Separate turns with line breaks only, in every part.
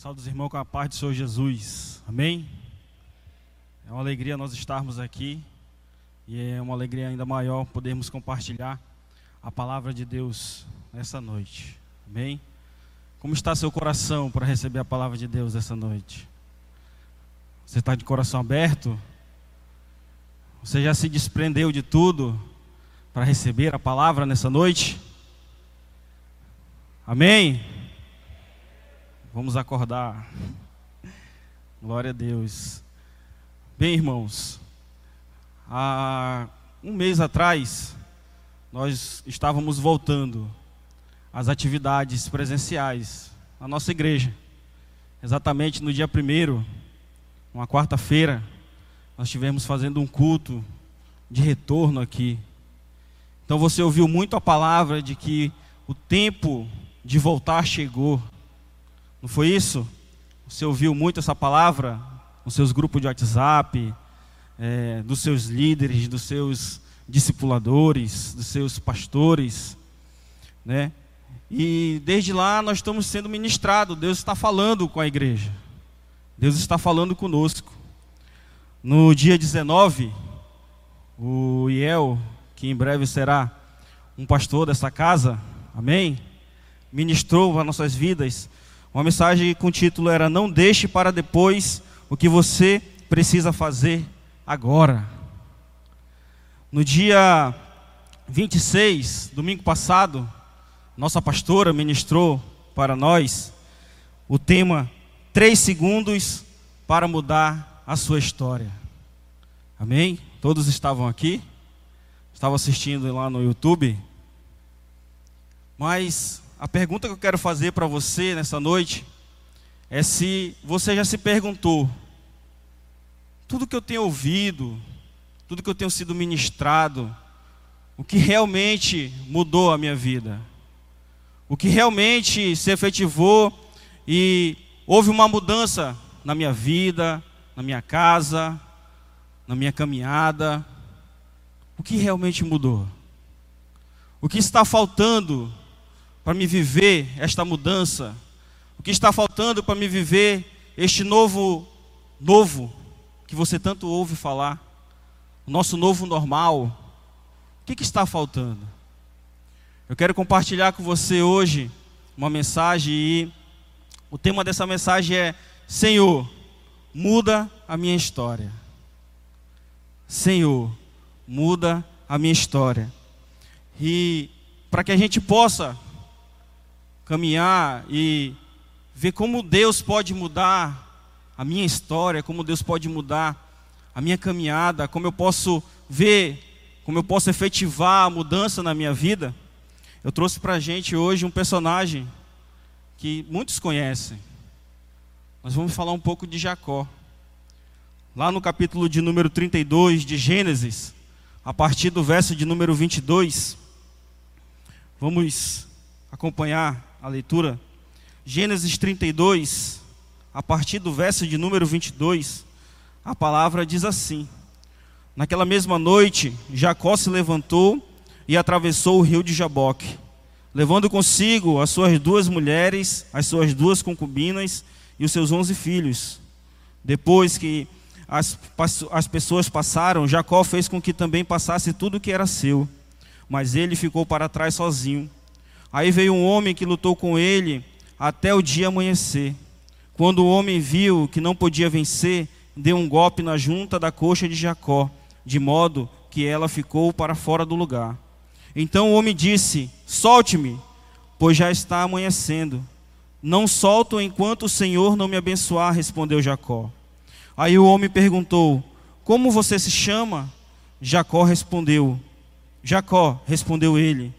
Saúde os irmãos com a paz do Senhor Jesus. Amém? É uma alegria nós estarmos aqui e é uma alegria ainda maior podermos compartilhar a palavra de Deus nessa noite. Amém? Como está seu coração para receber a palavra de Deus essa noite? Você está de coração aberto? Você já se desprendeu de tudo para receber a palavra nessa noite? Amém? Vamos acordar. Glória a Deus. Bem, irmãos, há um mês atrás, nós estávamos voltando às atividades presenciais na nossa igreja. Exatamente no dia primeiro, uma quarta-feira, nós estivemos fazendo um culto de retorno aqui. Então você ouviu muito a palavra de que o tempo de voltar chegou. Não foi isso? Você ouviu muito essa palavra nos seus grupos de WhatsApp, é, dos seus líderes, dos seus discipuladores, dos seus pastores, né? E desde lá nós estamos sendo ministrados. Deus está falando com a igreja. Deus está falando conosco. No dia 19, o Iel, que em breve será um pastor dessa casa, amém? Ministrou para nossas vidas uma mensagem com o título era Não deixe para depois o que você precisa fazer agora. No dia 26, domingo passado, nossa pastora ministrou para nós o tema Três segundos para mudar a sua história. Amém? Todos estavam aqui? Estavam assistindo lá no YouTube? Mas a pergunta que eu quero fazer para você nessa noite é se você já se perguntou: tudo que eu tenho ouvido, tudo que eu tenho sido ministrado, o que realmente mudou a minha vida? O que realmente se efetivou e houve uma mudança na minha vida, na minha casa, na minha caminhada? O que realmente mudou? O que está faltando para me viver esta mudança? O que está faltando para me viver este novo novo que você tanto ouve falar? O nosso novo normal? O que, que está faltando? Eu quero compartilhar com você hoje uma mensagem e o tema dessa mensagem é Senhor, muda a minha história. Senhor, muda a minha história. E para que a gente possa caminhar e ver como Deus pode mudar a minha história, como Deus pode mudar a minha caminhada, como eu posso ver, como eu posso efetivar a mudança na minha vida. Eu trouxe para a gente hoje um personagem que muitos conhecem. Nós vamos falar um pouco de Jacó. Lá no capítulo de número 32 de Gênesis, a partir do verso de número 22, vamos acompanhar a leitura. Gênesis 32, a partir do verso de número 22, a palavra diz assim: Naquela mesma noite, Jacó se levantou e atravessou o rio de Jaboque, levando consigo as suas duas mulheres, as suas duas concubinas e os seus onze filhos. Depois que as, as pessoas passaram, Jacó fez com que também passasse tudo que era seu, mas ele ficou para trás sozinho. Aí veio um homem que lutou com ele até o dia amanhecer. Quando o homem viu que não podia vencer, deu um golpe na junta da coxa de Jacó, de modo que ela ficou para fora do lugar. Então o homem disse: Solte-me, pois já está amanhecendo. Não solto enquanto o Senhor não me abençoar, respondeu Jacó. Aí o homem perguntou: Como você se chama? Jacó respondeu: Jacó, respondeu ele.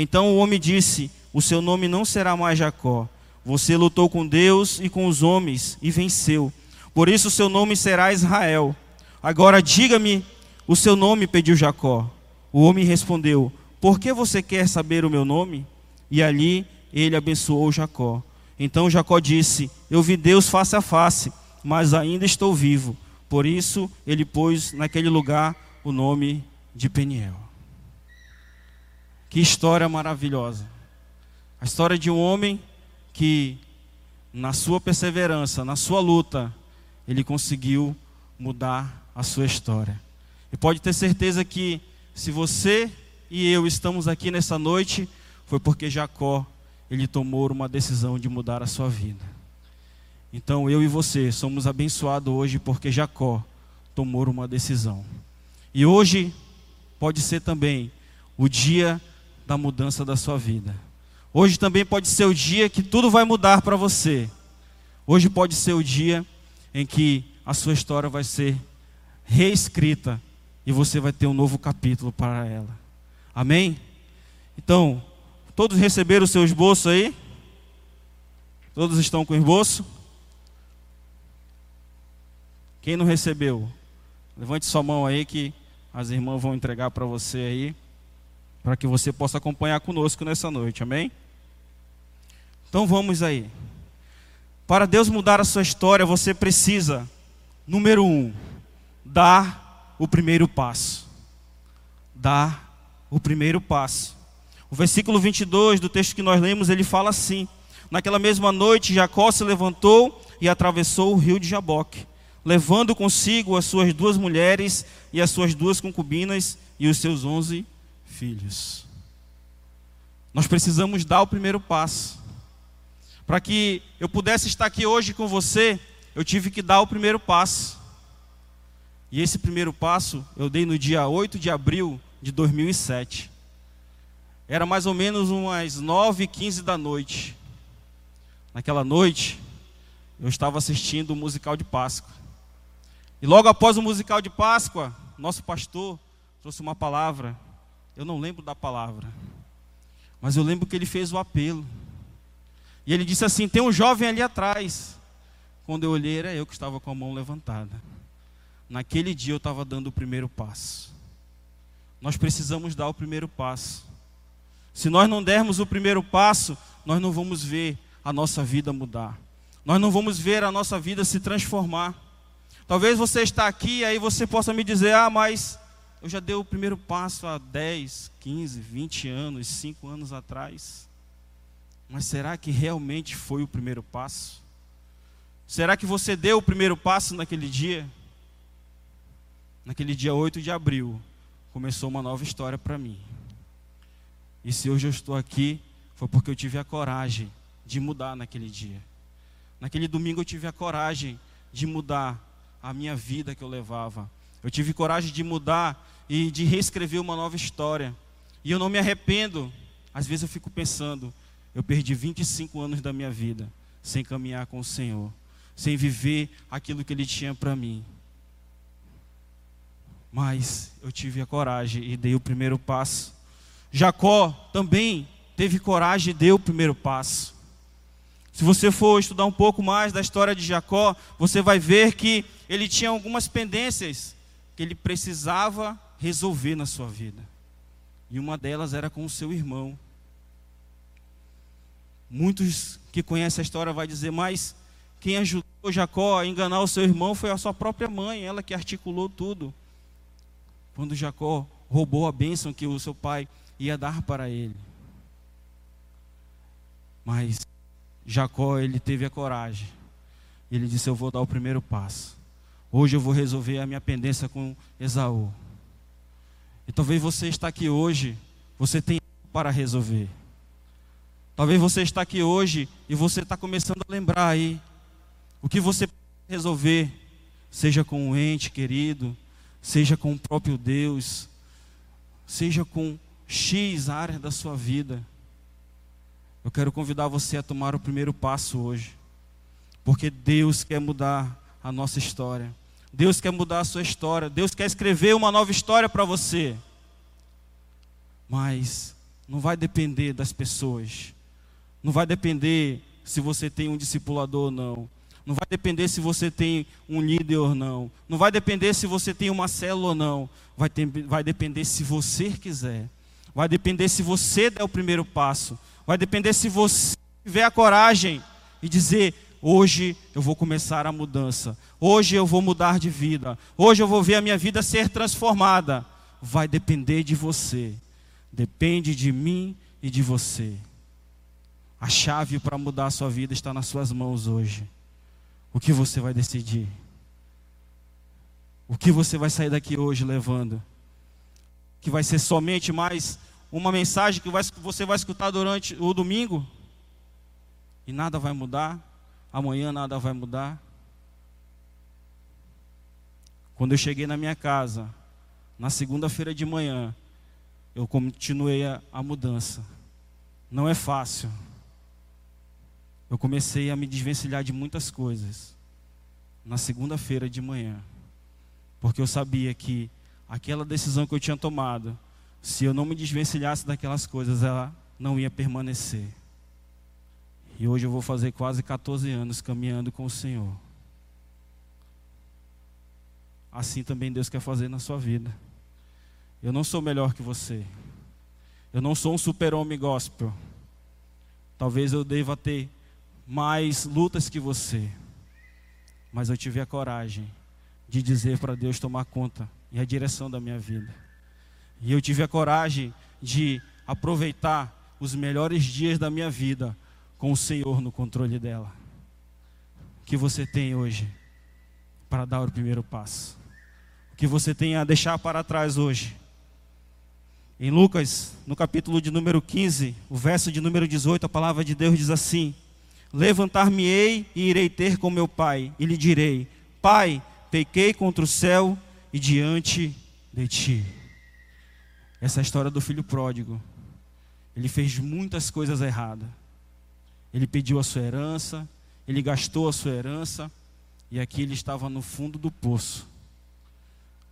Então o homem disse: O seu nome não será mais Jacó. Você lutou com Deus e com os homens e venceu. Por isso o seu nome será Israel. Agora diga-me o seu nome, pediu Jacó. O homem respondeu: Por que você quer saber o meu nome? E ali ele abençoou Jacó. Então Jacó disse: Eu vi Deus face a face, mas ainda estou vivo. Por isso ele pôs naquele lugar o nome de Peniel. Que história maravilhosa. A história de um homem que na sua perseverança, na sua luta, ele conseguiu mudar a sua história. E pode ter certeza que se você e eu estamos aqui nessa noite, foi porque Jacó, ele tomou uma decisão de mudar a sua vida. Então eu e você somos abençoados hoje porque Jacó tomou uma decisão. E hoje pode ser também o dia da mudança da sua vida. Hoje também pode ser o dia que tudo vai mudar para você. Hoje pode ser o dia em que a sua história vai ser reescrita e você vai ter um novo capítulo para ela. Amém? Então, todos receberam o seu esboço aí? Todos estão com o esboço? Quem não recebeu? Levante sua mão aí que as irmãs vão entregar para você aí, para que você possa acompanhar conosco nessa noite, amém? Então vamos aí. Para Deus mudar a sua história, você precisa, número um, dar o primeiro passo. Dar o primeiro passo. O versículo 22 do texto que nós lemos, ele fala assim: Naquela mesma noite, Jacó se levantou e atravessou o rio de Jaboque, levando consigo as suas duas mulheres e as suas duas concubinas e os seus onze filhos. Nós precisamos dar o primeiro passo. Para que eu pudesse estar aqui hoje com você, eu tive que dar o primeiro passo. E esse primeiro passo eu dei no dia 8 de abril de 2007. Era mais ou menos umas 9 e 15 da noite. Naquela noite, eu estava assistindo o musical de Páscoa. E logo após o musical de Páscoa, nosso pastor trouxe uma palavra. Eu não lembro da palavra, mas eu lembro que ele fez o apelo. E ele disse assim: Tem um jovem ali atrás. Quando eu olhei, era eu que estava com a mão levantada. Naquele dia eu estava dando o primeiro passo. Nós precisamos dar o primeiro passo. Se nós não dermos o primeiro passo, nós não vamos ver a nossa vida mudar. Nós não vamos ver a nossa vida se transformar. Talvez você está aqui e aí você possa me dizer: "Ah, mas eu já dei o primeiro passo há 10, 15, 20 anos, 5 anos atrás". Mas será que realmente foi o primeiro passo? Será que você deu o primeiro passo naquele dia? Naquele dia 8 de abril, começou uma nova história para mim. E se hoje eu estou aqui, foi porque eu tive a coragem de mudar naquele dia. Naquele domingo eu tive a coragem de mudar a minha vida que eu levava. Eu tive coragem de mudar e de reescrever uma nova história. E eu não me arrependo. Às vezes eu fico pensando, eu perdi 25 anos da minha vida sem caminhar com o Senhor, sem viver aquilo que Ele tinha para mim. Mas eu tive a coragem e dei o primeiro passo. Jacó também teve coragem e deu o primeiro passo. Se você for estudar um pouco mais da história de Jacó, você vai ver que ele tinha algumas pendências que ele precisava resolver na sua vida. E uma delas era com o seu irmão. Muitos que conhecem a história vai dizer, mas quem ajudou Jacó a enganar o seu irmão foi a sua própria mãe, ela que articulou tudo. Quando Jacó roubou a bênção que o seu pai ia dar para ele. Mas Jacó, ele teve a coragem. Ele disse: Eu vou dar o primeiro passo. Hoje eu vou resolver a minha pendência com Esaú. E talvez você está aqui hoje, você tem para resolver. Talvez você está aqui hoje e você está começando a lembrar aí o que você pode resolver, seja com o ente querido, seja com o próprio Deus, seja com X área da sua vida. Eu quero convidar você a tomar o primeiro passo hoje, porque Deus quer mudar a nossa história. Deus quer mudar a sua história. Deus quer escrever uma nova história para você. Mas não vai depender das pessoas. Não vai depender se você tem um discipulador ou não. Não vai depender se você tem um líder ou não. Não vai depender se você tem uma célula ou não. Vai, ter, vai depender se você quiser. Vai depender se você der o primeiro passo. Vai depender se você tiver a coragem e dizer: hoje eu vou começar a mudança. Hoje eu vou mudar de vida. Hoje eu vou ver a minha vida ser transformada. Vai depender de você. Depende de mim e de você. A chave para mudar a sua vida está nas suas mãos hoje. O que você vai decidir? O que você vai sair daqui hoje levando? Que vai ser somente mais uma mensagem que você vai escutar durante o domingo? E nada vai mudar? Amanhã nada vai mudar? Quando eu cheguei na minha casa, na segunda-feira de manhã, eu continuei a, a mudança. Não é fácil. Eu comecei a me desvencilhar de muitas coisas na segunda-feira de manhã, porque eu sabia que aquela decisão que eu tinha tomado, se eu não me desvencilhasse daquelas coisas, ela não ia permanecer. E hoje eu vou fazer quase 14 anos caminhando com o Senhor assim também Deus quer fazer na sua vida. Eu não sou melhor que você. Eu não sou um super-homem gospel. Talvez eu deva ter mais lutas que você. Mas eu tive a coragem de dizer para Deus tomar conta e a direção da minha vida. E eu tive a coragem de aproveitar os melhores dias da minha vida com o Senhor no controle dela. O que você tem hoje para dar o primeiro passo? que você tem a deixar para trás hoje. Em Lucas, no capítulo de número 15, o verso de número 18, a palavra de Deus diz assim: Levantar-me-ei e irei ter com meu pai, e lhe direi: Pai, pequei contra o céu e diante de ti. Essa é a história do filho pródigo. Ele fez muitas coisas erradas. Ele pediu a sua herança, ele gastou a sua herança, e aqui ele estava no fundo do poço.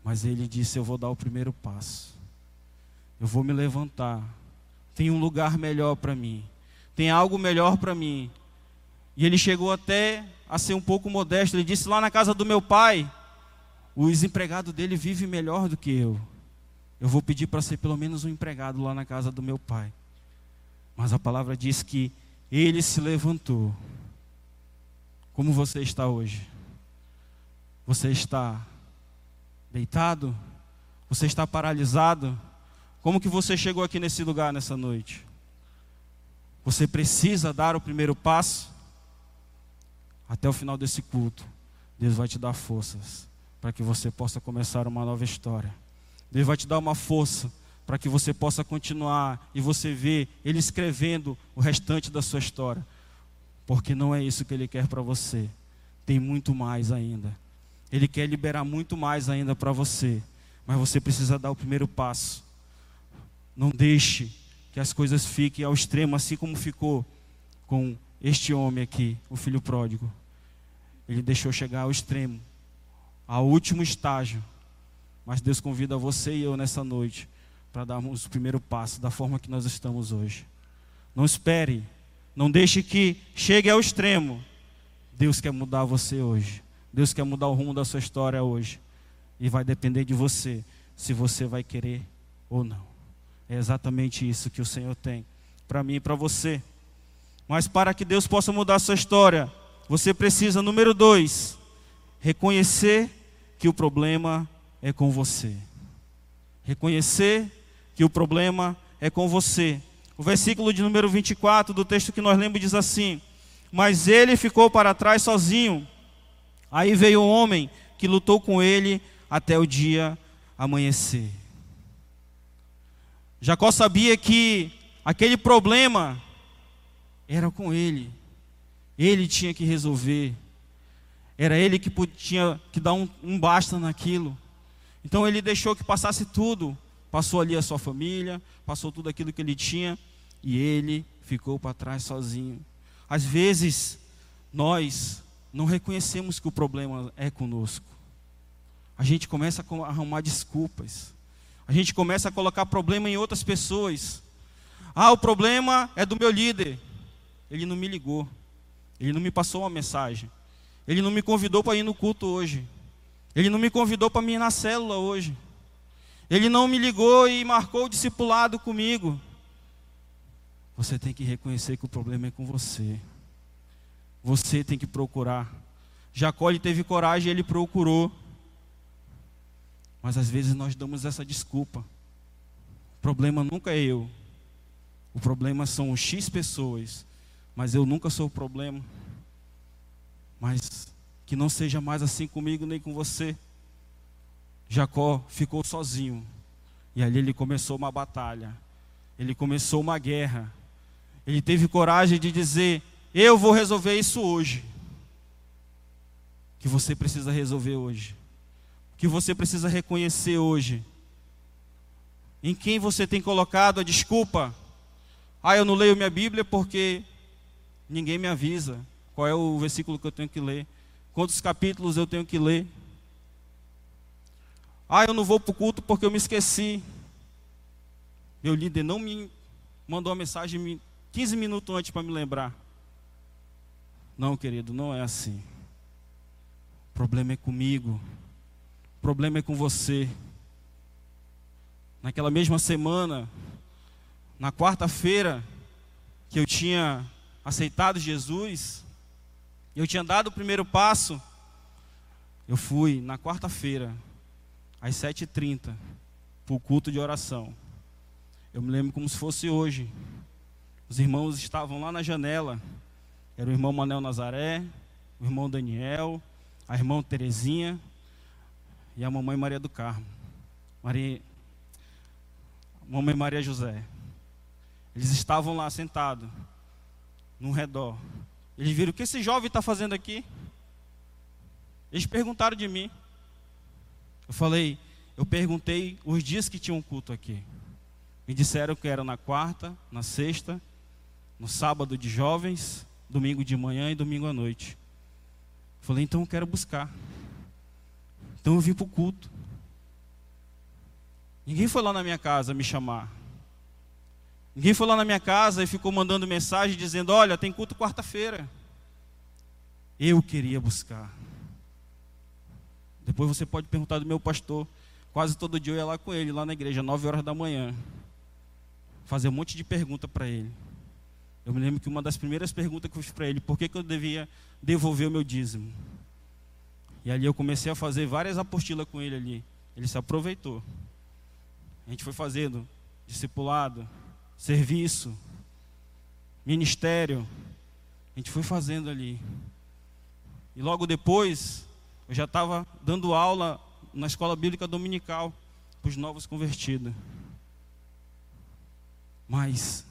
Mas ele disse: Eu vou dar o primeiro passo. Eu vou me levantar. Tem um lugar melhor para mim. Tem algo melhor para mim. E ele chegou até a ser um pouco modesto. Ele disse: Lá na casa do meu pai, os empregados dele vivem melhor do que eu. Eu vou pedir para ser pelo menos um empregado lá na casa do meu pai. Mas a palavra diz que ele se levantou. Como você está hoje? Você está Deitado? Você está paralisado? Como que você chegou aqui nesse lugar nessa noite? Você precisa dar o primeiro passo? Até o final desse culto, Deus vai te dar forças para que você possa começar uma nova história. Deus vai te dar uma força para que você possa continuar e você ver Ele escrevendo o restante da sua história. Porque não é isso que Ele quer para você. Tem muito mais ainda. Ele quer liberar muito mais ainda para você, mas você precisa dar o primeiro passo. Não deixe que as coisas fiquem ao extremo, assim como ficou com este homem aqui, o filho pródigo. Ele deixou chegar ao extremo, ao último estágio. Mas Deus convida você e eu nessa noite para darmos o primeiro passo da forma que nós estamos hoje. Não espere, não deixe que chegue ao extremo. Deus quer mudar você hoje. Deus quer mudar o rumo da sua história hoje. E vai depender de você, se você vai querer ou não. É exatamente isso que o Senhor tem para mim e para você. Mas para que Deus possa mudar a sua história, você precisa, número dois, reconhecer que o problema é com você. Reconhecer que o problema é com você. O versículo de número 24 do texto que nós lemos diz assim: Mas ele ficou para trás sozinho Aí veio um homem que lutou com ele até o dia amanhecer. Jacó sabia que aquele problema era com ele. Ele tinha que resolver. Era ele que tinha que dar um, um basta naquilo. Então ele deixou que passasse tudo. Passou ali a sua família, passou tudo aquilo que ele tinha e ele ficou para trás sozinho. Às vezes, nós não reconhecemos que o problema é conosco. A gente começa a arrumar desculpas. A gente começa a colocar problema em outras pessoas. Ah, o problema é do meu líder. Ele não me ligou. Ele não me passou uma mensagem. Ele não me convidou para ir no culto hoje. Ele não me convidou para ir na célula hoje. Ele não me ligou e marcou o discipulado comigo. Você tem que reconhecer que o problema é com você. Você tem que procurar. Jacó ele teve coragem, ele procurou. Mas às vezes nós damos essa desculpa. O problema nunca é eu. O problema são os X pessoas. mas eu nunca sou o problema. Mas que não seja mais assim comigo nem com você. Jacó ficou sozinho. E ali ele começou uma batalha. Ele começou uma guerra. Ele teve coragem de dizer: Eu vou resolver isso hoje. Que você precisa resolver hoje. Que você precisa reconhecer hoje. Em quem você tem colocado a desculpa? Ah, eu não leio minha Bíblia porque ninguém me avisa qual é o versículo que eu tenho que ler, quantos capítulos eu tenho que ler. Ah, eu não vou para o culto porque eu me esqueci. Meu líder não me mandou uma mensagem 15 minutos antes para me lembrar. Não, querido, não é assim. O problema é comigo. O problema é com você. Naquela mesma semana, na quarta-feira, que eu tinha aceitado Jesus, eu tinha dado o primeiro passo, eu fui na quarta-feira, às 7h30, para o culto de oração. Eu me lembro como se fosse hoje. Os irmãos estavam lá na janela. Era o irmão Manel Nazaré, o irmão Daniel, a irmã Terezinha e a mamãe Maria do Carmo. Maria, mamãe Maria José. Eles estavam lá sentados, no redor. Eles viram: o que esse jovem está fazendo aqui? Eles perguntaram de mim. Eu falei: eu perguntei os dias que tinham culto aqui. Me disseram que era na quarta, na sexta, no sábado de jovens, domingo de manhã e domingo à noite. Falei, então eu quero buscar. Então eu vim para o culto. Ninguém foi lá na minha casa me chamar. Ninguém foi lá na minha casa e ficou mandando mensagem dizendo: Olha, tem culto quarta-feira. Eu queria buscar. Depois você pode perguntar do meu pastor. Quase todo dia eu ia lá com ele, lá na igreja, nove horas da manhã fazer um monte de pergunta para ele. Eu me lembro que uma das primeiras perguntas que eu fiz para ele, por que, que eu devia devolver o meu dízimo? E ali eu comecei a fazer várias apostilas com ele ali. Ele se aproveitou. A gente foi fazendo discipulado, serviço, ministério. A gente foi fazendo ali. E logo depois, eu já estava dando aula na escola bíblica dominical para os novos convertidos. Mas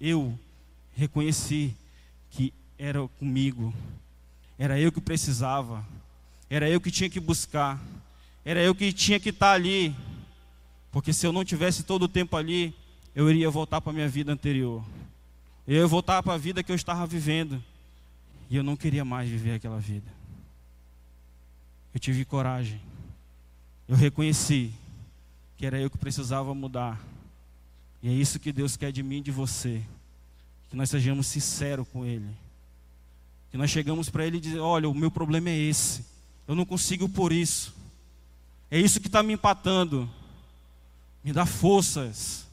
eu reconheci que era comigo, era eu que precisava, era eu que tinha que buscar, era eu que tinha que estar ali, porque se eu não tivesse todo o tempo ali, eu iria voltar para a minha vida anterior, eu ia voltar para a vida que eu estava vivendo, e eu não queria mais viver aquela vida. Eu tive coragem, eu reconheci que era eu que precisava mudar. E é isso que Deus quer de mim e de você. Que nós sejamos sinceros com Ele. Que nós chegamos para Ele e dizer: Olha, o meu problema é esse. Eu não consigo por isso. É isso que está me empatando. Me dá forças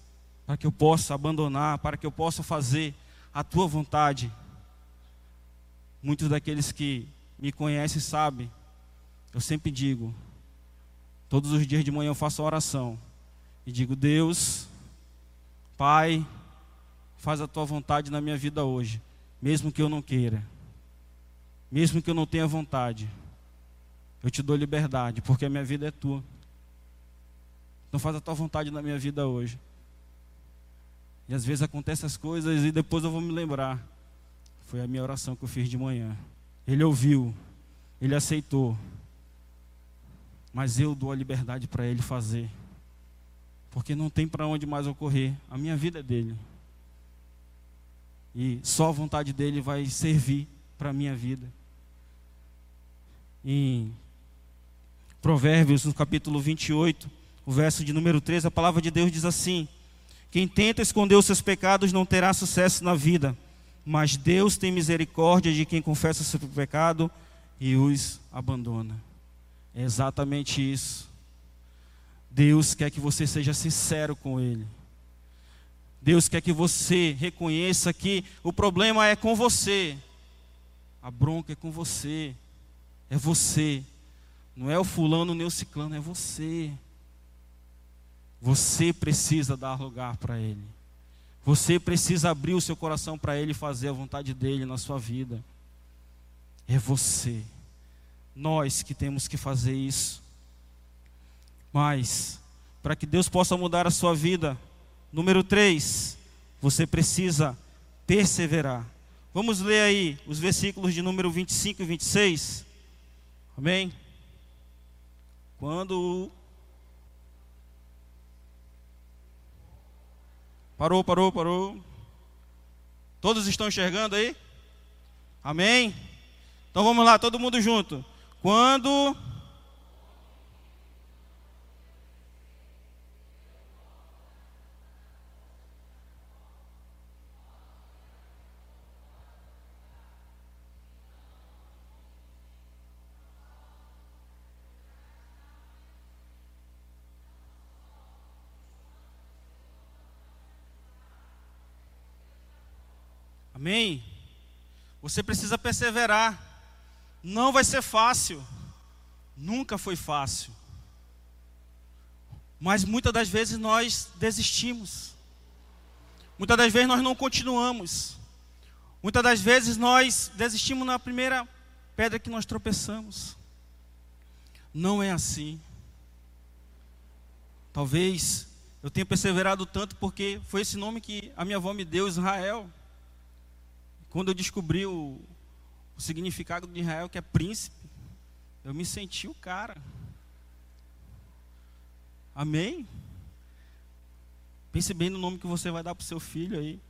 para que eu possa abandonar, para que eu possa fazer a tua vontade. Muitos daqueles que me conhecem sabem, eu sempre digo, todos os dias de manhã eu faço oração e digo: Deus, Pai, faz a tua vontade na minha vida hoje, mesmo que eu não queira, mesmo que eu não tenha vontade. Eu te dou liberdade, porque a minha vida é tua. Então faz a tua vontade na minha vida hoje. E às vezes acontecem as coisas e depois eu vou me lembrar. Foi a minha oração que eu fiz de manhã. Ele ouviu, ele aceitou. Mas eu dou a liberdade para ele fazer porque não tem para onde mais ocorrer. A minha vida é dele. E só a vontade dele vai servir para a minha vida. Em Provérbios, no capítulo 28, o verso de número 13, a palavra de Deus diz assim: Quem tenta esconder os seus pecados não terá sucesso na vida, mas Deus tem misericórdia de quem confessa seu pecado e os abandona. É exatamente isso. Deus quer que você seja sincero com Ele. Deus quer que você reconheça que o problema é com você, a bronca é com você, é você, não é o fulano nem o ciclano, é você. Você precisa dar lugar para Ele. Você precisa abrir o seu coração para Ele fazer a vontade dEle na sua vida. É você, nós que temos que fazer isso. Mas, para que Deus possa mudar a sua vida, número 3, você precisa perseverar. Vamos ler aí os versículos de número 25 e 26. Amém? Quando. Parou, parou, parou. Todos estão enxergando aí? Amém? Então vamos lá, todo mundo junto. Quando Amém? Você precisa perseverar. Não vai ser fácil. Nunca foi fácil. Mas muitas das vezes nós desistimos. Muitas das vezes nós não continuamos. Muitas das vezes nós desistimos na primeira pedra que nós tropeçamos. Não é assim. Talvez eu tenha perseverado tanto porque foi esse nome que a minha avó me deu, Israel. Quando eu descobri o, o significado de Israel, que é príncipe, eu me senti o cara. Amém? Pense bem no nome que você vai dar para o seu filho aí.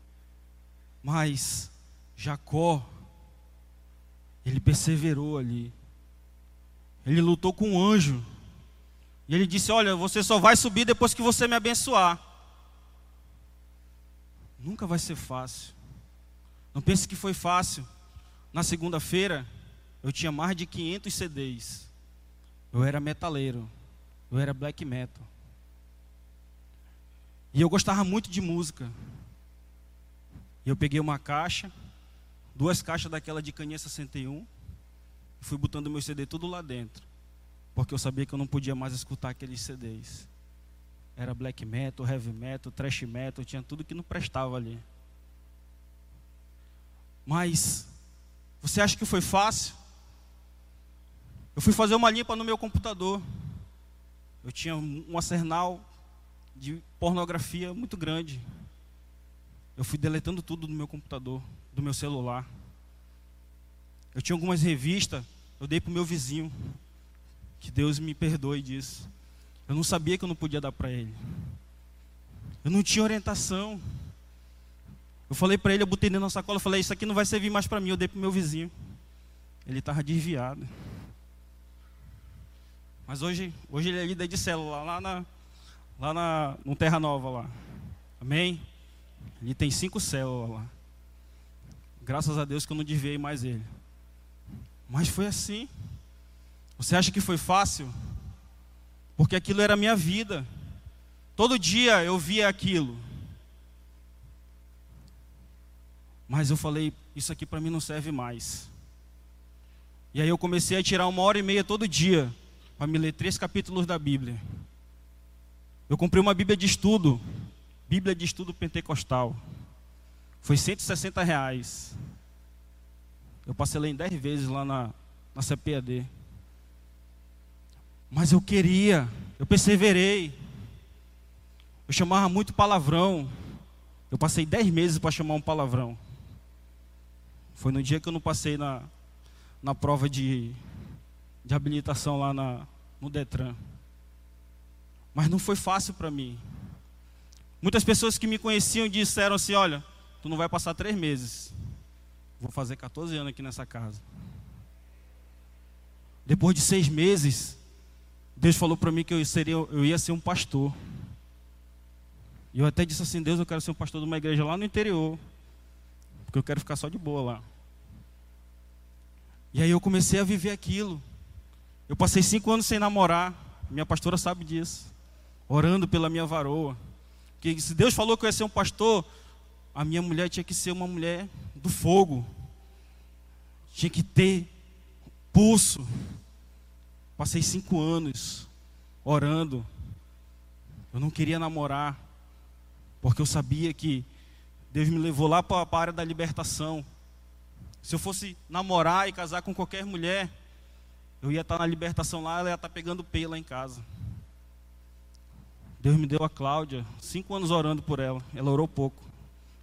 Mas Jacó, ele perseverou ali. Ele lutou com um anjo. E ele disse: Olha, você só vai subir depois que você me abençoar. Nunca vai ser fácil. Não pense que foi fácil. Na segunda-feira, eu tinha mais de 500 CDs. Eu era metaleiro. Eu era black metal. E eu gostava muito de música. E eu peguei uma caixa, duas caixas daquela de caninha 61, e fui botando meu CD tudo lá dentro. Porque eu sabia que eu não podia mais escutar aqueles CDs. Era black metal, heavy metal, thrash metal, tinha tudo que não prestava ali. Mas você acha que foi fácil? Eu fui fazer uma limpa no meu computador. Eu tinha um arsenal de pornografia muito grande. Eu fui deletando tudo do meu computador, do meu celular. Eu tinha algumas revistas, eu dei para o meu vizinho. Que Deus me perdoe disso. Eu não sabia que eu não podia dar para ele. Eu não tinha orientação. Eu falei para ele, eu botei dentro da sacola, eu falei, isso aqui não vai servir mais para mim, eu dei para o meu vizinho. Ele estava desviado. Mas hoje, hoje ele é líder de célula, lá, na, lá na, no Terra Nova lá. Amém? Ele tem cinco células lá. Graças a Deus que eu não desviei mais ele. Mas foi assim. Você acha que foi fácil? Porque aquilo era a minha vida. Todo dia eu via aquilo. Mas eu falei, isso aqui para mim não serve mais. E aí eu comecei a tirar uma hora e meia todo dia para me ler três capítulos da Bíblia. Eu comprei uma Bíblia de estudo, Bíblia de estudo pentecostal. Foi 160 reais. Eu passei em 10 vezes lá na, na CPAD. Mas eu queria, eu perseverei. Eu chamava muito palavrão. Eu passei 10 meses para chamar um palavrão. Foi no dia que eu não passei na, na prova de, de habilitação lá na, no Detran. Mas não foi fácil para mim. Muitas pessoas que me conheciam disseram assim: Olha, tu não vai passar três meses. Vou fazer 14 anos aqui nessa casa. Depois de seis meses, Deus falou para mim que eu, seria, eu ia ser um pastor. E eu até disse assim: Deus, eu quero ser um pastor de uma igreja lá no interior. Porque eu quero ficar só de boa lá. E aí eu comecei a viver aquilo. Eu passei cinco anos sem namorar. Minha pastora sabe disso. Orando pela minha varoa. Que se Deus falou que eu ia ser um pastor, a minha mulher tinha que ser uma mulher do fogo. Tinha que ter pulso. Passei cinco anos orando. Eu não queria namorar, porque eu sabia que Deus me levou lá para a área da libertação. Se eu fosse namorar e casar com qualquer mulher, eu ia estar na libertação lá, ela ia estar pegando pela em casa. Deus me deu a Cláudia, cinco anos orando por ela. Ela orou pouco,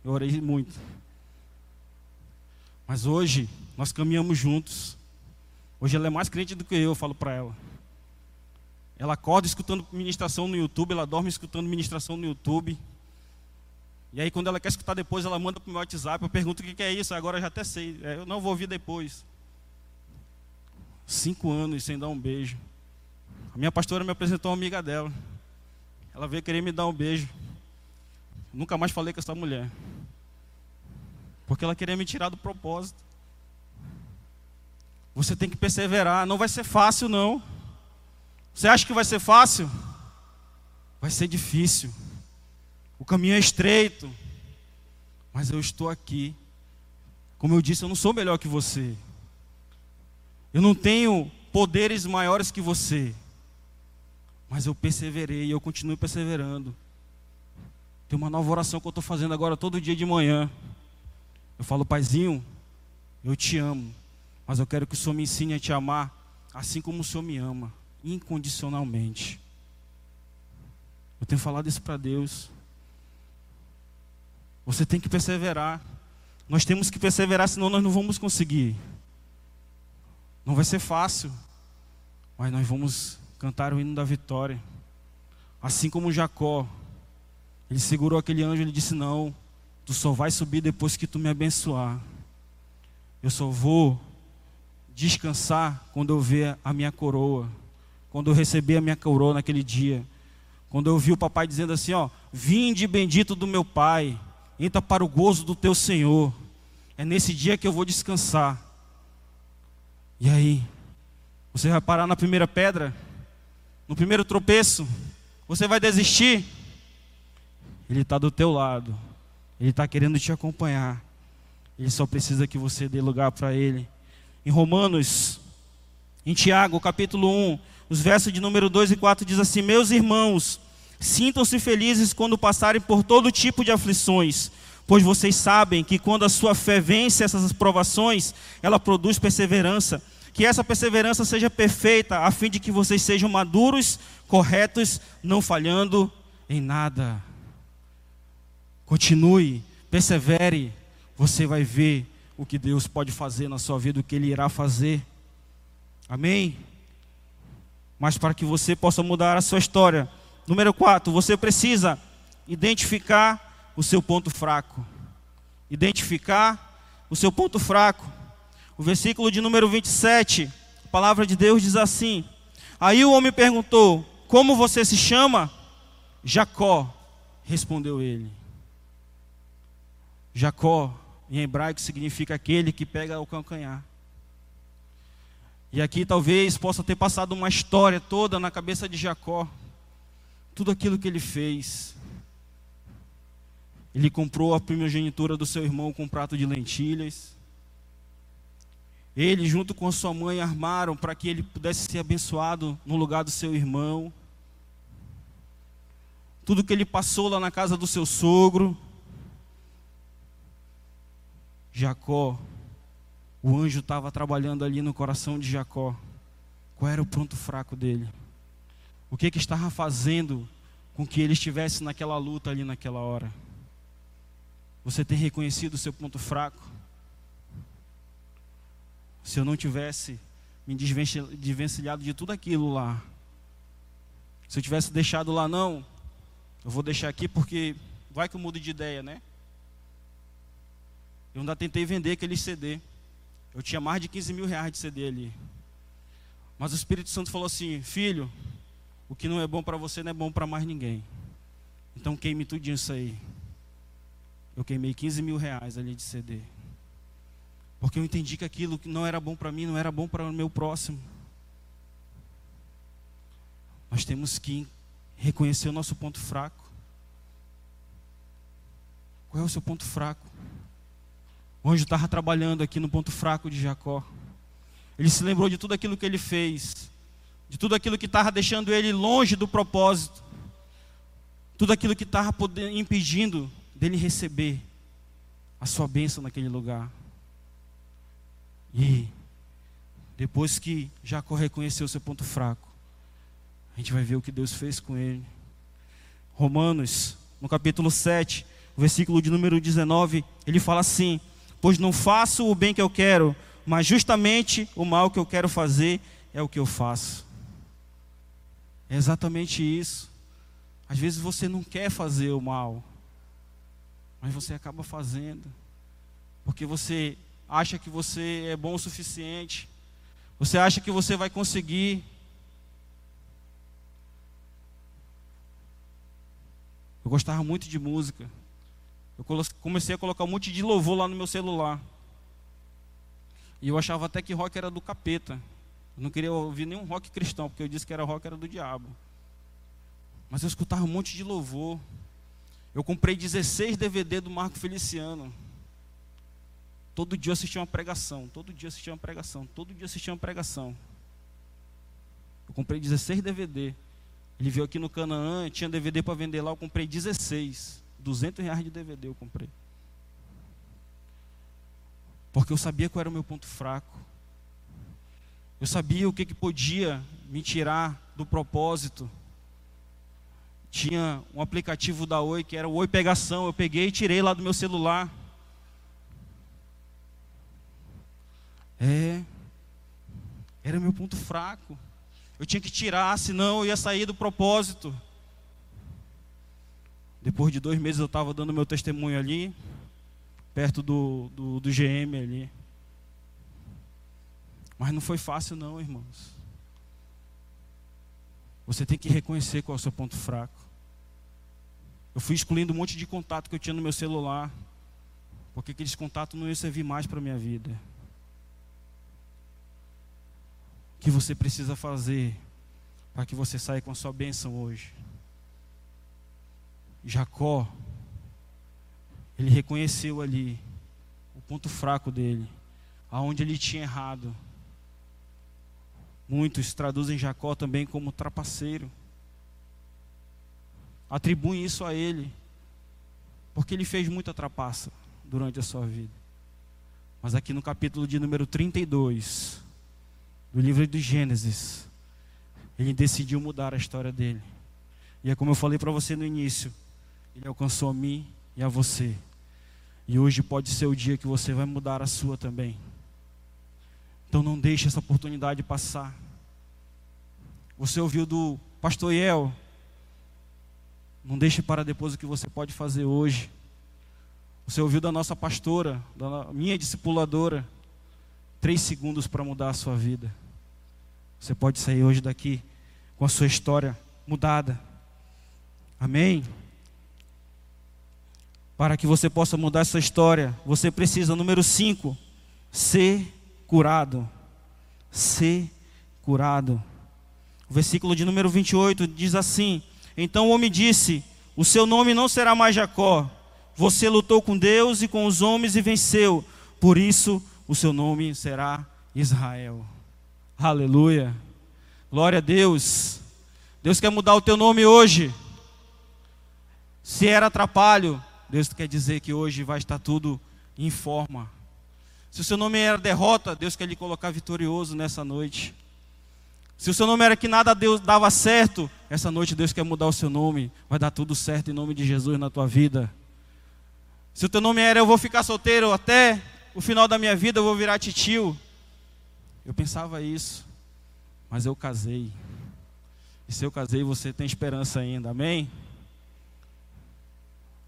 eu orei muito. Mas hoje, nós caminhamos juntos. Hoje ela é mais crente do que eu, eu falo para ela. Ela acorda escutando ministração no YouTube, ela dorme escutando ministração no YouTube. E aí, quando ela quer escutar depois, ela manda para o meu WhatsApp. Eu pergunto o que é isso, agora eu já até sei. É, eu não vou ouvir depois. Cinco anos sem dar um beijo. A minha pastora me apresentou uma amiga dela. Ela veio querer me dar um beijo. Nunca mais falei com essa mulher. Porque ela queria me tirar do propósito. Você tem que perseverar. Não vai ser fácil, não. Você acha que vai ser fácil? Vai ser difícil. O caminho é estreito. Mas eu estou aqui. Como eu disse, eu não sou melhor que você. Eu não tenho poderes maiores que você. Mas eu perseverei e eu continuo perseverando. Tem uma nova oração que eu estou fazendo agora todo dia de manhã. Eu falo, Paizinho, eu te amo, mas eu quero que o Senhor me ensine a te amar assim como o Senhor me ama, incondicionalmente. Eu tenho falado isso para Deus. Você tem que perseverar. Nós temos que perseverar, senão nós não vamos conseguir. Não vai ser fácil, mas nós vamos cantar o hino da vitória. Assim como Jacó, ele segurou aquele anjo e disse: Não, tu só vai subir depois que tu me abençoar. Eu só vou descansar quando eu ver a minha coroa, quando eu receber a minha coroa naquele dia. Quando eu vi o papai dizendo assim: Ó, vinde bendito do meu pai, entra para o gozo do teu Senhor. É nesse dia que eu vou descansar. E aí, você vai parar na primeira pedra? no primeiro tropeço, você vai desistir? Ele está do teu lado, ele está querendo te acompanhar. Ele só precisa que você dê lugar para ele. Em Romanos, em Tiago, capítulo 1, os versos de número 2 e 4 diz assim: Meus irmãos, sintam-se felizes quando passarem por todo tipo de aflições, pois vocês sabem que quando a sua fé vence essas provações, ela produz perseverança que essa perseverança seja perfeita, a fim de que vocês sejam maduros, corretos, não falhando em nada. Continue, persevere, você vai ver o que Deus pode fazer na sua vida, o que Ele irá fazer. Amém? Mas para que você possa mudar a sua história, número 4, você precisa identificar o seu ponto fraco. Identificar o seu ponto fraco. O versículo de número 27, a palavra de Deus diz assim: Aí o homem perguntou: Como você se chama? Jacó, respondeu ele. Jacó, em hebraico, significa aquele que pega o calcanhar. E aqui talvez possa ter passado uma história toda na cabeça de Jacó. Tudo aquilo que ele fez. Ele comprou a primogenitura do seu irmão com um prato de lentilhas. Ele, junto com a sua mãe, armaram para que ele pudesse ser abençoado no lugar do seu irmão. Tudo que ele passou lá na casa do seu sogro. Jacó, o anjo estava trabalhando ali no coração de Jacó. Qual era o ponto fraco dele? O que, que estava fazendo com que ele estivesse naquela luta ali naquela hora? Você tem reconhecido o seu ponto fraco? se eu não tivesse me desvencilhado de tudo aquilo lá. Se eu tivesse deixado lá, não, eu vou deixar aqui porque vai que eu mudo de ideia, né? Eu ainda tentei vender aquele CD. Eu tinha mais de 15 mil reais de CD ali. Mas o Espírito Santo falou assim: Filho, o que não é bom para você não é bom para mais ninguém. Então queime tudo isso aí. Eu queimei 15 mil reais ali de CD. Porque eu entendi que aquilo que não era bom para mim, não era bom para o meu próximo. Nós temos que reconhecer o nosso ponto fraco. Qual é o seu ponto fraco? O anjo estava trabalhando aqui no ponto fraco de Jacó. Ele se lembrou de tudo aquilo que ele fez, de tudo aquilo que estava deixando ele longe do propósito, tudo aquilo que estava impedindo dele receber a sua bênção naquele lugar. E depois que Jacó reconheceu seu ponto fraco, a gente vai ver o que Deus fez com ele. Romanos, no capítulo 7, versículo de número 19, ele fala assim: Pois não faço o bem que eu quero, mas justamente o mal que eu quero fazer é o que eu faço. É exatamente isso. Às vezes você não quer fazer o mal, mas você acaba fazendo, porque você acha que você é bom o suficiente, você acha que você vai conseguir. Eu gostava muito de música. Eu comecei a colocar um monte de louvor lá no meu celular. E eu achava até que rock era do capeta. Eu não queria ouvir nenhum rock cristão, porque eu disse que era rock era do diabo. Mas eu escutava um monte de louvor. Eu comprei 16 DVD do Marco Feliciano. Todo dia eu assistia uma pregação, todo dia eu assistia uma pregação, todo dia eu assistia uma pregação. Eu comprei 16 DVD. Ele veio aqui no Canaã, tinha DVD para vender lá, eu comprei 16. 200 reais de DVD eu comprei. Porque eu sabia qual era o meu ponto fraco. Eu sabia o que, que podia me tirar do propósito. Tinha um aplicativo da Oi que era o Oi Pegação. Eu peguei e tirei lá do meu celular. É. Era meu ponto fraco. Eu tinha que tirar, senão eu ia sair do propósito. Depois de dois meses eu estava dando meu testemunho ali, perto do, do, do GM ali. Mas não foi fácil não, irmãos. Você tem que reconhecer qual é o seu ponto fraco. Eu fui excluindo um monte de contato que eu tinha no meu celular, porque aqueles contatos não iam servir mais para a minha vida. O que você precisa fazer para que você saia com a sua bênção hoje? Jacó, ele reconheceu ali o ponto fraco dele, aonde ele tinha errado. Muitos traduzem Jacó também como trapaceiro. Atribuem isso a ele, porque ele fez muita trapaça durante a sua vida. Mas aqui no capítulo de número 32 do livro de Gênesis, ele decidiu mudar a história dele. E é como eu falei para você no início, ele alcançou a mim e a você. E hoje pode ser o dia que você vai mudar a sua também. Então não deixe essa oportunidade passar. Você ouviu do pastor Iel? Não deixe para depois o que você pode fazer hoje. Você ouviu da nossa pastora, da minha discipuladora, três segundos para mudar a sua vida. Você pode sair hoje daqui com a sua história mudada. Amém? Para que você possa mudar essa história, você precisa, número 5, ser curado. Ser curado. O versículo de número 28 diz assim: Então o homem disse: O seu nome não será mais Jacó. Você lutou com Deus e com os homens e venceu. Por isso o seu nome será Israel. Aleluia. Glória a Deus. Deus quer mudar o teu nome hoje. Se era atrapalho, Deus quer dizer que hoje vai estar tudo em forma. Se o seu nome era derrota, Deus quer lhe colocar vitorioso nessa noite. Se o seu nome era que nada Deus dava certo, essa noite Deus quer mudar o seu nome. Vai dar tudo certo em nome de Jesus na tua vida. Se o teu nome era eu vou ficar solteiro até o final da minha vida, eu vou virar titio. Eu pensava isso, mas eu casei. E se eu casei, você tem esperança ainda, amém?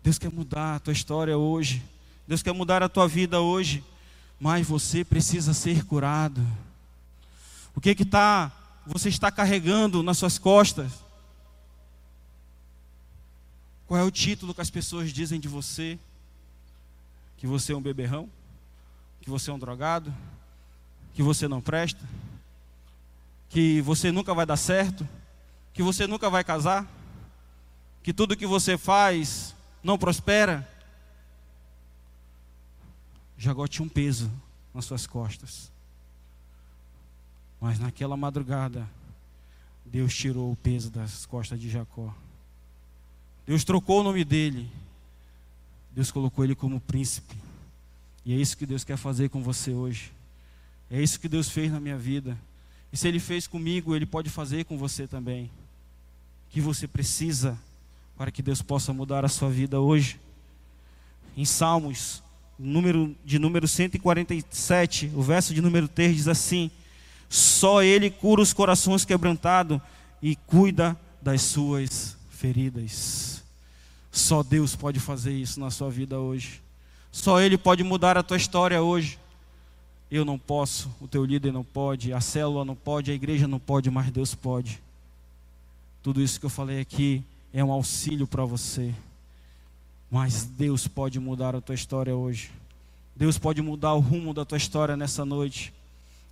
Deus quer mudar a tua história hoje. Deus quer mudar a tua vida hoje. Mas você precisa ser curado. O que que está você está carregando nas suas costas? Qual é o título que as pessoas dizem de você? Que você é um beberrão? Que você é um drogado? Que você não presta? Que você nunca vai dar certo? Que você nunca vai casar? Que tudo que você faz não prospera? Jacó tinha um peso nas suas costas. Mas naquela madrugada, Deus tirou o peso das costas de Jacó. Deus trocou o nome dele. Deus colocou ele como príncipe. E é isso que Deus quer fazer com você hoje. É isso que Deus fez na minha vida. E se Ele fez comigo, Ele pode fazer com você também. O que você precisa para que Deus possa mudar a sua vida hoje. Em Salmos, número, de número 147, o verso de número 3 diz assim: Só Ele cura os corações quebrantados e cuida das suas feridas. Só Deus pode fazer isso na sua vida hoje. Só Ele pode mudar a tua história hoje. Eu não posso, o teu líder não pode, a célula não pode, a igreja não pode, mas Deus pode. Tudo isso que eu falei aqui é um auxílio para você. Mas Deus pode mudar a tua história hoje. Deus pode mudar o rumo da tua história nessa noite.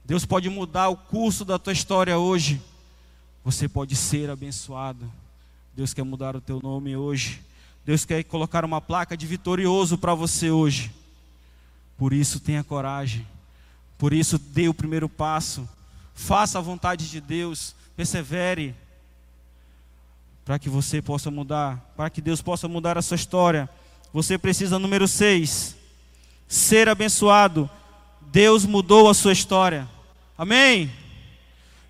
Deus pode mudar o curso da tua história hoje. Você pode ser abençoado. Deus quer mudar o teu nome hoje. Deus quer colocar uma placa de vitorioso para você hoje. Por isso, tenha coragem. Por isso, dê o primeiro passo. Faça a vontade de Deus. Persevere para que você possa mudar, para que Deus possa mudar a sua história. Você precisa, número 6, ser abençoado. Deus mudou a sua história. Amém?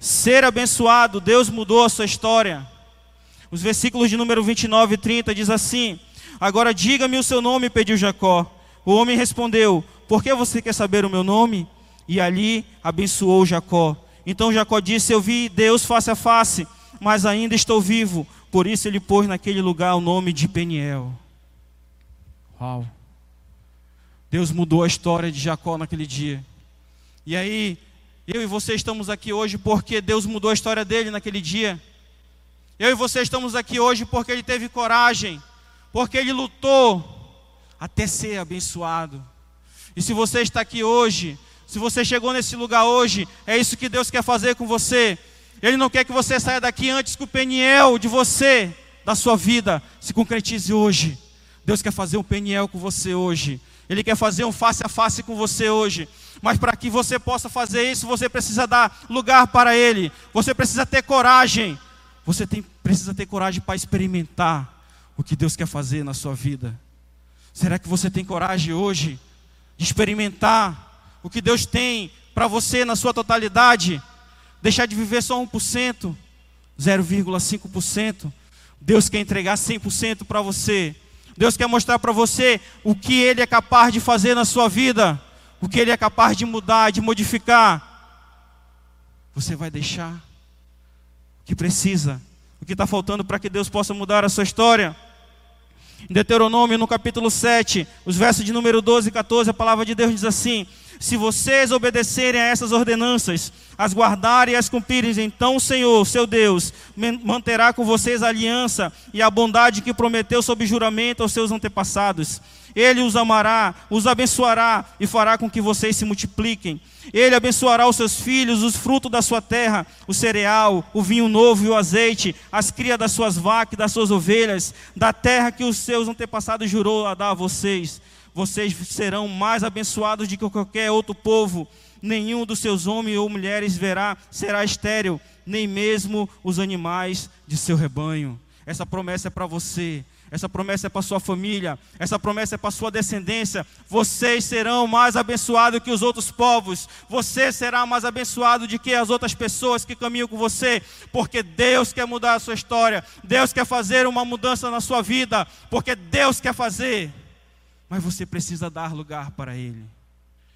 Ser abençoado, Deus mudou a sua história. Os versículos de número 29 e 30 diz assim: Agora diga-me o seu nome, pediu Jacó. O homem respondeu: Por que você quer saber o meu nome? E ali abençoou Jacó. Então Jacó disse: Eu vi Deus face a face, mas ainda estou vivo. Por isso ele pôs naquele lugar o nome de Peniel. Uau. Deus mudou a história de Jacó naquele dia. E aí, eu e você estamos aqui hoje porque Deus mudou a história dele naquele dia. Eu e você estamos aqui hoje porque ele teve coragem, porque ele lutou até ser abençoado. E se você está aqui hoje, se você chegou nesse lugar hoje, é isso que Deus quer fazer com você. Ele não quer que você saia daqui antes que o Peniel de você, da sua vida, se concretize hoje. Deus quer fazer um Peniel com você hoje. Ele quer fazer um face a face com você hoje. Mas para que você possa fazer isso, você precisa dar lugar para Ele. Você precisa ter coragem. Você tem, precisa ter coragem para experimentar o que Deus quer fazer na sua vida. Será que você tem coragem hoje de experimentar o que Deus tem para você na sua totalidade? Deixar de viver só 1%, 0,5%. Deus quer entregar 100% para você. Deus quer mostrar para você o que Ele é capaz de fazer na sua vida, o que Ele é capaz de mudar, de modificar. Você vai deixar o que precisa, o que está faltando para que Deus possa mudar a sua história. Em Deuteronômio, no capítulo 7, os versos de número 12 e 14, a palavra de Deus diz assim: Se vocês obedecerem a essas ordenanças, as guardarem e as cumprirem, então o Senhor, seu Deus, manterá com vocês a aliança e a bondade que prometeu sob juramento aos seus antepassados. Ele os amará, os abençoará e fará com que vocês se multipliquem. Ele abençoará os seus filhos, os frutos da sua terra, o cereal, o vinho novo e o azeite, as crias das suas vacas e das suas ovelhas, da terra que os seus antepassados jurou a dar a vocês. Vocês serão mais abençoados do que qualquer outro povo. Nenhum dos seus homens ou mulheres verá, será estéril, nem mesmo os animais de seu rebanho. Essa promessa é para você. Essa promessa é para sua família, essa promessa é para sua descendência. Vocês serão mais abençoados que os outros povos. Você será mais abençoado do que as outras pessoas que caminham com você, porque Deus quer mudar a sua história. Deus quer fazer uma mudança na sua vida, porque Deus quer fazer. Mas você precisa dar lugar para ele.